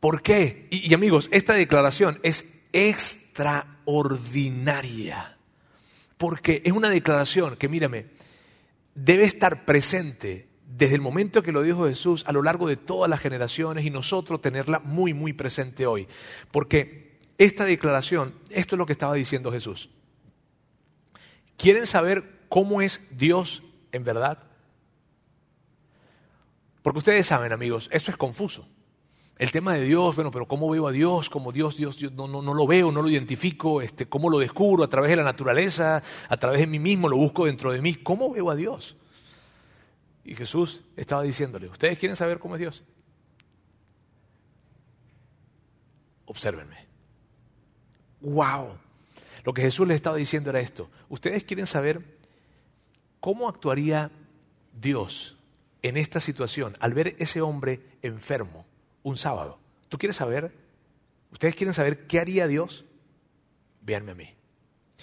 ¿Por qué? Y, y amigos, esta declaración es extraordinaria. Porque es una declaración que, mírame, debe estar presente desde el momento que lo dijo Jesús a lo largo de todas las generaciones y nosotros tenerla muy, muy presente hoy. Porque esta declaración, esto es lo que estaba diciendo Jesús. ¿Quieren saber cómo es Dios en verdad? Porque ustedes saben, amigos, eso es confuso. El tema de Dios, bueno, pero ¿cómo veo a Dios? Como Dios, Dios, no, no, no, lo veo, no lo identifico, este, ¿cómo lo descubro? A través de la naturaleza, a través de mí mismo, lo busco dentro de mí. ¿Cómo veo a Dios? Y Jesús estaba diciéndole, ¿ustedes quieren saber cómo es Dios? Obsérvenme. ¡Wow! Lo que Jesús les estaba diciendo era esto. ¿Ustedes quieren saber cómo actuaría Dios en esta situación al ver ese hombre enfermo un sábado? ¿Tú quieres saber? ¿Ustedes quieren saber qué haría Dios? Véanme a mí.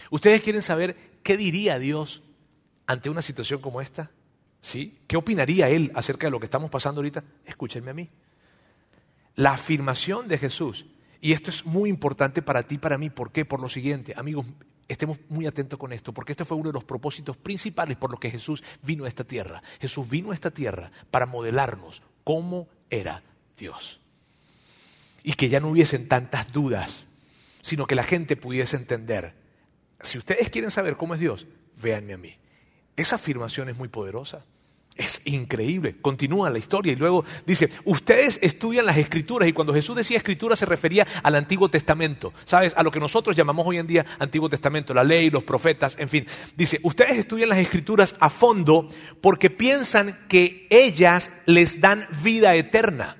¿Ustedes quieren saber qué diría Dios ante una situación como esta? ¿Sí? ¿Qué opinaría él acerca de lo que estamos pasando ahorita? Escúchenme a mí. La afirmación de Jesús, y esto es muy importante para ti y para mí, ¿por qué? Por lo siguiente, amigos, estemos muy atentos con esto, porque este fue uno de los propósitos principales por los que Jesús vino a esta tierra. Jesús vino a esta tierra para modelarnos cómo era Dios. Y que ya no hubiesen tantas dudas, sino que la gente pudiese entender. Si ustedes quieren saber cómo es Dios, véanme a mí. Esa afirmación es muy poderosa. Es increíble. Continúa la historia y luego dice, ustedes estudian las escrituras y cuando Jesús decía escritura se refería al Antiguo Testamento, ¿sabes? A lo que nosotros llamamos hoy en día Antiguo Testamento, la ley, los profetas, en fin. Dice, ustedes estudian las escrituras a fondo porque piensan que ellas les dan vida eterna,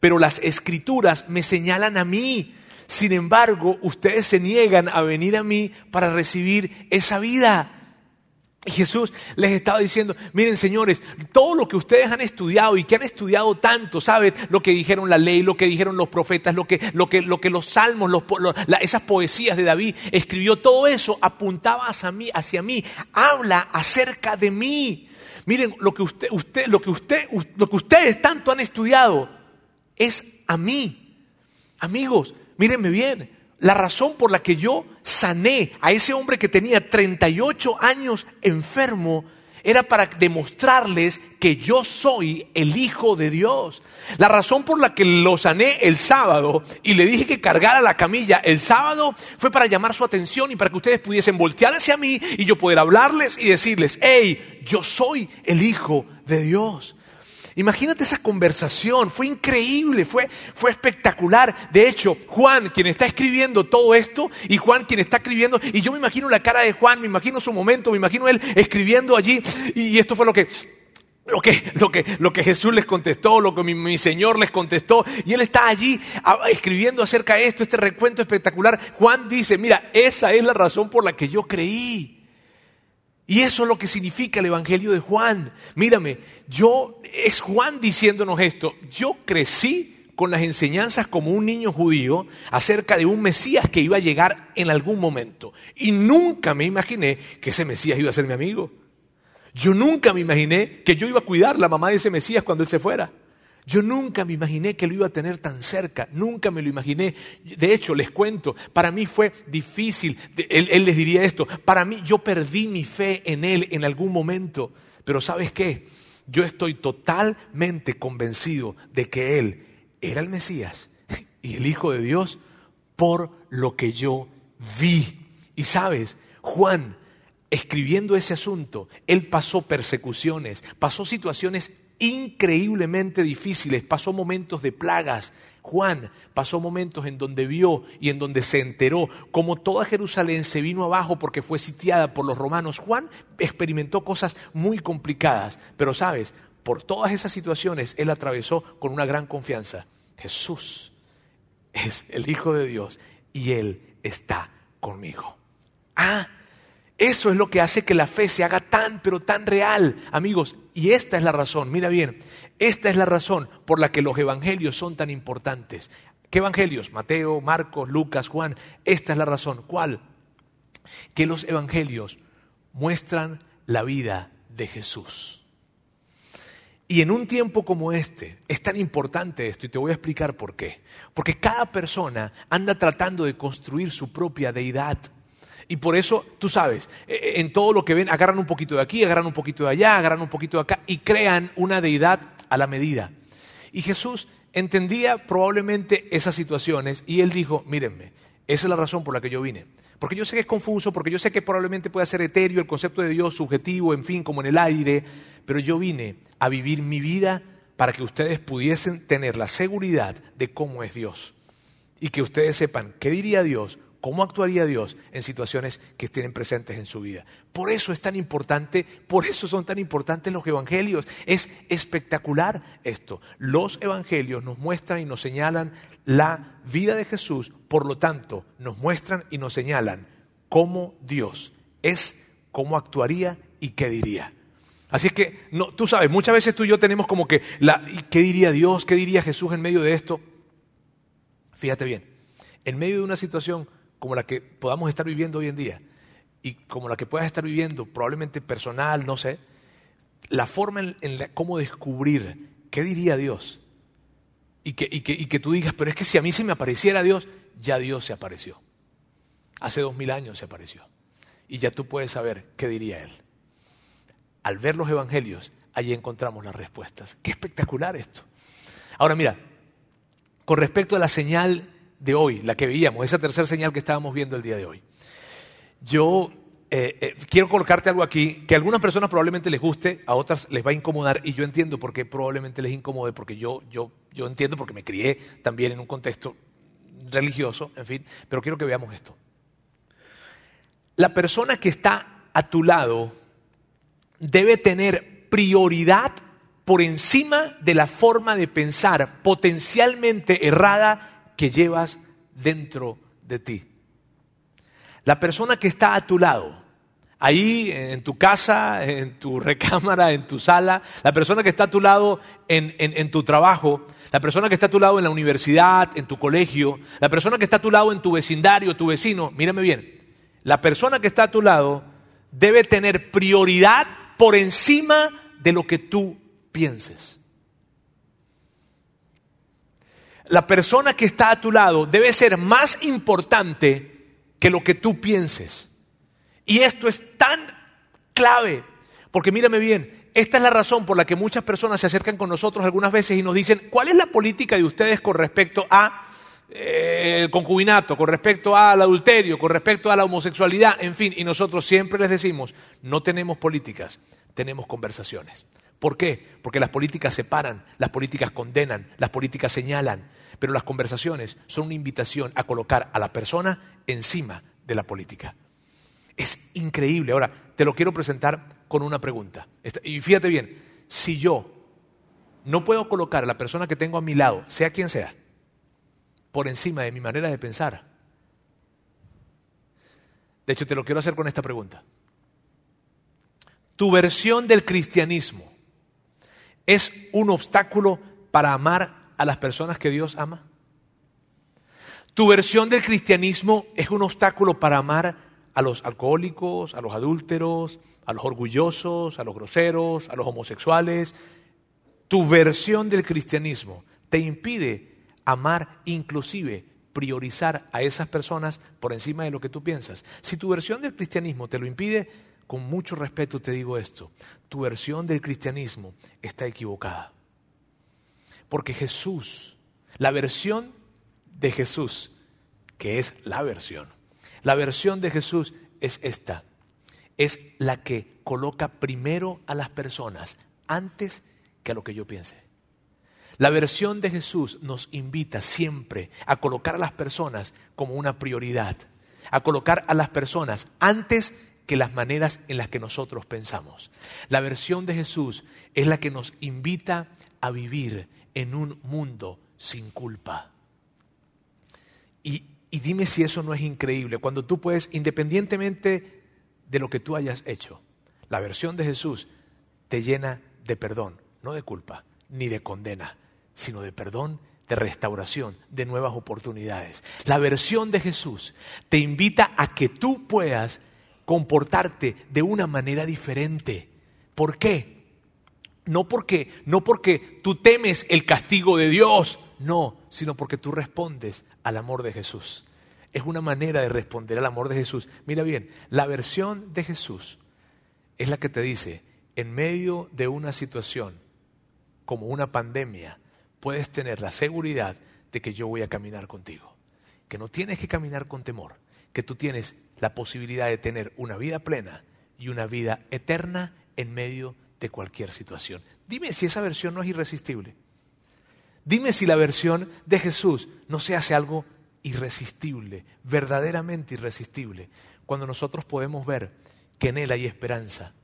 pero las escrituras me señalan a mí. Sin embargo, ustedes se niegan a venir a mí para recibir esa vida. Jesús les estaba diciendo, miren señores, todo lo que ustedes han estudiado y que han estudiado tanto, ¿saben? Lo que dijeron la ley, lo que dijeron los profetas, lo que, lo que, lo que los salmos, esas poesías de David escribió, todo eso apuntaba hacia mí, hacia mí, habla acerca de mí. Miren, lo que, usted, usted, lo, que usted, lo que ustedes tanto han estudiado es a mí. Amigos, mírenme bien, la razón por la que yo sané a ese hombre que tenía 38 años enfermo era para demostrarles que yo soy el Hijo de Dios. La razón por la que lo sané el sábado y le dije que cargara la camilla el sábado fue para llamar su atención y para que ustedes pudiesen voltear hacia mí y yo poder hablarles y decirles, hey, yo soy el Hijo de Dios. Imagínate esa conversación, fue increíble, fue, fue espectacular. De hecho, Juan, quien está escribiendo todo esto, y Juan quien está escribiendo, y yo me imagino la cara de Juan, me imagino su momento, me imagino él escribiendo allí, y, esto fue lo que, lo que, lo, que, lo que, Jesús les contestó, lo que mi, mi, Señor les contestó, y Él está allí escribiendo acerca de esto, este recuento espectacular. Juan dice, mira, esa es la razón por la que yo creí. Y eso es lo que significa el Evangelio de Juan. Mírame, yo, es Juan diciéndonos esto. Yo crecí con las enseñanzas como un niño judío acerca de un Mesías que iba a llegar en algún momento. Y nunca me imaginé que ese Mesías iba a ser mi amigo. Yo nunca me imaginé que yo iba a cuidar la mamá de ese Mesías cuando él se fuera. Yo nunca me imaginé que lo iba a tener tan cerca, nunca me lo imaginé. De hecho, les cuento, para mí fue difícil, él, les diría esto, para mí yo perdí mi fe en él en algún momento, pero ¿sabes qué? Yo estoy totalmente convencido de que él era el Mesías y el Hijo de Dios por lo que yo vi. Y sabes, Juan, escribiendo ese asunto, él pasó persecuciones, pasó situaciones increíblemente difíciles, pasó momentos de plagas. Juan pasó momentos en donde vio y en donde se enteró como toda Jerusalén se vino abajo porque fue sitiada por los romanos. Juan experimentó cosas muy complicadas, pero sabes, por todas esas situaciones él atravesó con una gran confianza. Jesús es el Hijo de Dios y Él está conmigo. Ah, eso es lo que hace que la fe se haga tan, pero tan real, amigos. Y esta es la razón, mira bien, esta es la razón por la que los evangelios son tan importantes. ¿Qué evangelios? Mateo, Marcos, Lucas, Juan. Esta es la razón. ¿Cuál? Que los evangelios muestran la vida de Jesús. Y en un tiempo como este es tan importante esto y te voy a explicar por qué. Porque cada persona anda tratando de construir su propia deidad. Y por eso, tú sabes, e, e, en todo lo que ven, agarran un poquito de aquí, agarran un poquito de allá, agarran un poquito de acá y crean una deidad a la medida. Y Jesús entendía probablemente esas situaciones y él dijo, mírenme, esa es la razón por la que yo vine. Porque yo sé que es confuso, porque yo sé que probablemente puede ser etéreo el concepto de Dios, subjetivo, en fin, como en el aire, pero yo vine a vivir mi vida para que ustedes pudiesen tener la seguridad de cómo es Dios. Y que ustedes sepan qué diría Dios ¿Cómo actuaría Dios en situaciones que estén presentes en su vida? Por eso es tan importante, por eso son tan importantes los evangelios. Es espectacular esto. Los evangelios nos muestran y nos señalan la vida de Jesús, por lo tanto, nos muestran y nos señalan cómo Dios es, cómo actuaría y qué diría. Así que, no, tú sabes, muchas veces tú y yo tenemos como que, ¿qué diría Dios? ¿Qué diría Jesús en medio de esto? Fíjate bien, en medio de una situación como la que podamos estar viviendo hoy en día y como la que puedas estar viviendo, probablemente personal, no sé, la forma en, la, cómo descubrir qué diría Dios y que, y, que, y que tú digas, pero es que si a mí se me apareciera Dios, ya Dios se apareció. Hace dos mil años se apareció. Y ya tú puedes saber qué diría Él. Al ver los evangelios, allí encontramos las respuestas. Qué espectacular esto. Ahora mira, con respecto a la señal de hoy, la que veíamos, esa tercera señal que estábamos viendo el día de hoy. Yo eh, eh, quiero colocarte algo aquí que a algunas personas probablemente les guste, a otras les va a incomodar y yo entiendo por qué probablemente les incomode, porque yo, yo, yo entiendo porque me crié también en un contexto religioso, en fin, pero quiero que veamos esto. La persona que está a tu lado debe tener prioridad por encima de la forma de pensar potencialmente errada que llevas dentro de ti. La persona que está a tu lado, ahí en tu casa, en tu recámara, en tu sala, la persona que está a tu lado en, en, tu trabajo, la persona que está a tu lado en la universidad, en tu colegio, la persona que está a tu lado en tu vecindario, tu vecino, mírame bien, la persona que está a tu lado debe tener prioridad por encima de lo que tú pienses la persona que está a tu lado debe ser más importante que lo que tú pienses. Y esto es tan clave, porque mírame bien, esta es la razón por la que muchas personas se acercan con nosotros algunas veces y nos dicen, ¿cuál es la política de ustedes con respecto a eh, el concubinato, con respecto al adulterio, con respecto a la homosexualidad, en fin? Y nosotros siempre les decimos, no tenemos políticas, tenemos conversaciones. ¿Por qué? Porque las políticas separan, las políticas condenan, las políticas señalan, pero las conversaciones son una invitación a colocar a la persona encima de la política. Es increíble. Ahora, te lo quiero presentar con una pregunta. Y fíjate bien, si yo no puedo colocar a la persona que tengo a mi lado, sea quien sea, por encima de mi manera de pensar, de hecho te lo quiero hacer con esta pregunta. tu versión del cristianismo es un obstáculo para amar a las personas que Dios ama. Tu versión del cristianismo es un obstáculo para amar a los alcohólicos, a los adúlteros, a los orgullosos, a los groseros, a los homosexuales. Tu versión del cristianismo te impide amar, inclusive priorizar a esas personas por encima de lo que tú piensas. Si tu versión del cristianismo te lo impide, con mucho respeto te digo esto, tu versión del cristianismo está equivocada. Porque Jesús, la versión de Jesús, que es la versión, la versión de Jesús es esta, es la que coloca primero a las personas antes que a lo que yo piense. La versión de Jesús nos invita siempre a colocar a las personas como una prioridad, a colocar a las personas antes que las maneras en las que nosotros pensamos. La versión de Jesús es la que nos invita a vivir en un mundo sin culpa. Y, y, dime si eso no es increíble, cuando tú puedes, independientemente de lo que tú hayas hecho, la versión de Jesús te llena de perdón, no de culpa, ni de condena, sino de perdón, de restauración, de nuevas oportunidades. La versión de Jesús te invita a que tú puedas comportarte de una manera diferente. ¿Por qué? No porque, no porque tú temes el castigo de Dios, no, sino porque tú respondes al amor de Jesús. Es una manera de responder al amor de Jesús. Mira bien, la versión de Jesús es la que te dice, en medio de una situación como una pandemia, puedes tener la seguridad de que yo voy a caminar contigo. Que no tienes que caminar con temor, que tú tienes la posibilidad de tener una vida plena y una vida eterna en medio de cualquier situación. Dime si esa versión no es irresistible. Dime si la versión de Jesús no se hace algo irresistible, verdaderamente irresistible, cuando nosotros podemos ver que en Él hay esperanza,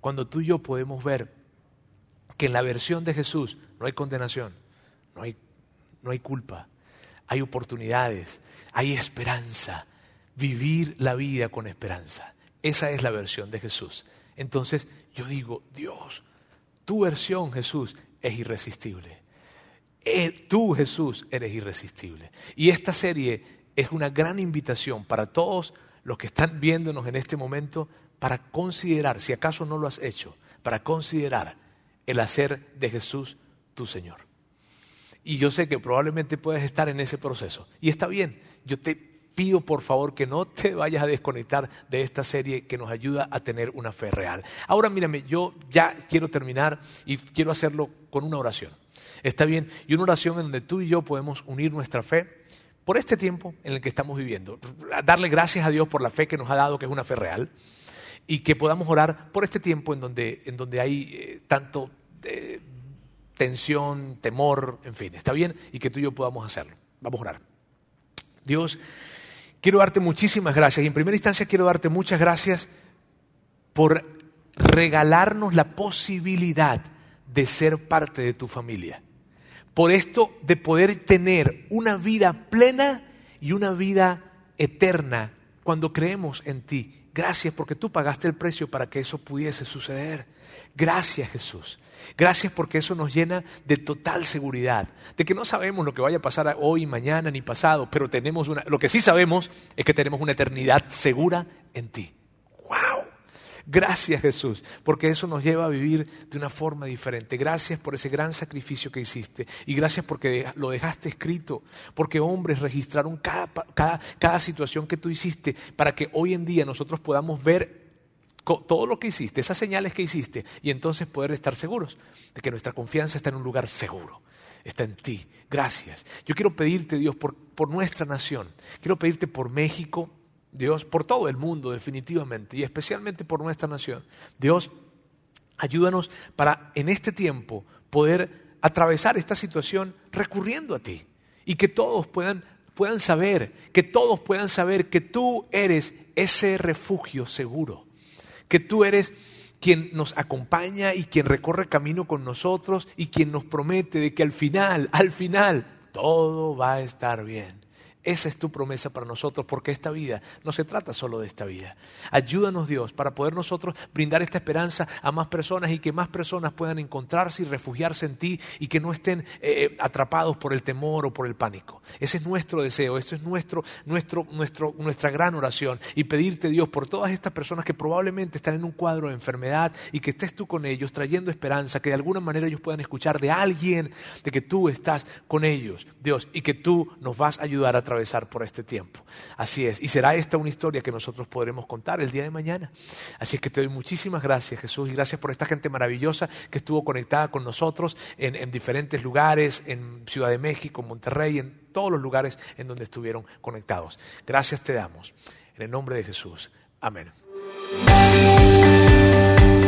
cuando tú y yo podemos ver que en la versión de Jesús no hay condenación, no hay, no hay culpa, hay oportunidades, hay esperanza. Vivir la vida con esperanza. Esa es la versión de Jesús. Entonces yo digo, Dios, tu versión, Jesús, es irresistible. Eh, tú, Jesús, eres irresistible. Y esta serie es una gran invitación para todos los que están viéndonos en este momento para considerar, si acaso no lo has hecho, para considerar el hacer de Jesús tu Señor. Y yo sé que probablemente puedes estar en ese proceso. Y está bien, yo te pido por favor que no te vayas a desconectar de esta serie que nos ayuda a tener una fe real. Ahora mírame, yo ya quiero terminar y quiero hacerlo con una oración. Está bien, y una oración en donde tú y yo podemos unir nuestra fe por este tiempo en el que estamos viviendo. Darle gracias a Dios por la fe que nos ha dado, que es una fe real, y que podamos orar por este tiempo en donde, en donde hay eh, tanto... Eh, tensión, temor, en fin, está bien y que tú y yo podamos hacerlo. Vamos a orar. Dios, quiero darte muchísimas gracias y en primera instancia quiero darte muchas gracias por regalarnos la posibilidad de ser parte de tu familia. Por esto de poder tener una vida plena y una vida eterna cuando creemos en ti. Gracias porque tú pagaste el precio para que eso pudiese suceder. Gracias Jesús. Gracias porque eso nos llena de total seguridad, de que no sabemos lo que vaya a pasar hoy, mañana ni pasado, pero tenemos una, lo que sí sabemos es que tenemos una eternidad segura en ti. ¡Wow! Gracias Jesús, porque eso nos lleva a vivir de una forma diferente. Gracias por ese gran sacrificio que hiciste y gracias porque lo dejaste escrito, porque hombres registraron cada, cada, cada situación que tú hiciste para que hoy en día nosotros podamos ver todo lo que hiciste, esas señales que hiciste, y entonces poder estar seguros de que nuestra confianza está en un lugar seguro, está en ti. Gracias. Yo quiero pedirte, Dios, por, nuestra nación, quiero pedirte por México, Dios, por todo el mundo definitivamente, y especialmente por nuestra nación. Dios, ayúdanos para en este tiempo poder atravesar esta situación recurriendo a ti y que todos puedan puedan saber, que todos puedan saber que tú eres ese refugio seguro que tú eres quien nos acompaña y quien recorre camino con nosotros y quien nos promete de que al final, al final, todo va a estar bien. Esa es tu promesa para nosotros, porque esta vida no se trata solo de esta vida. Ayúdanos, Dios, para poder nosotros brindar esta esperanza a más personas y que más personas puedan encontrarse y refugiarse en ti y que no estén eh, eh, atrapados por el temor o por el pánico. Ese es nuestro deseo, esto es nuestro, nuestro, nuestro, nuestra gran oración. Y pedirte, Dios, por todas estas personas que probablemente están en un cuadro de enfermedad y que estés tú con ellos, trayendo esperanza, que de alguna manera ellos puedan escuchar de alguien de que tú estás con ellos, Dios, y que tú nos vas a ayudar a atravesar por este tiempo. Así es. Y será esta una historia que nosotros podremos contar el día de mañana. Así es que te doy muchísimas gracias, Jesús, y gracias por esta gente maravillosa que estuvo conectada con nosotros en, en diferentes lugares, en Ciudad de México, en Monterrey, en todos los lugares en donde estuvieron conectados. Gracias te damos. En el nombre de Jesús. Amén.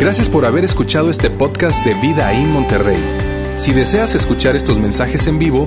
Gracias por haber escuchado este podcast de Vida en Monterrey. Si deseas escuchar estos mensajes en vivo,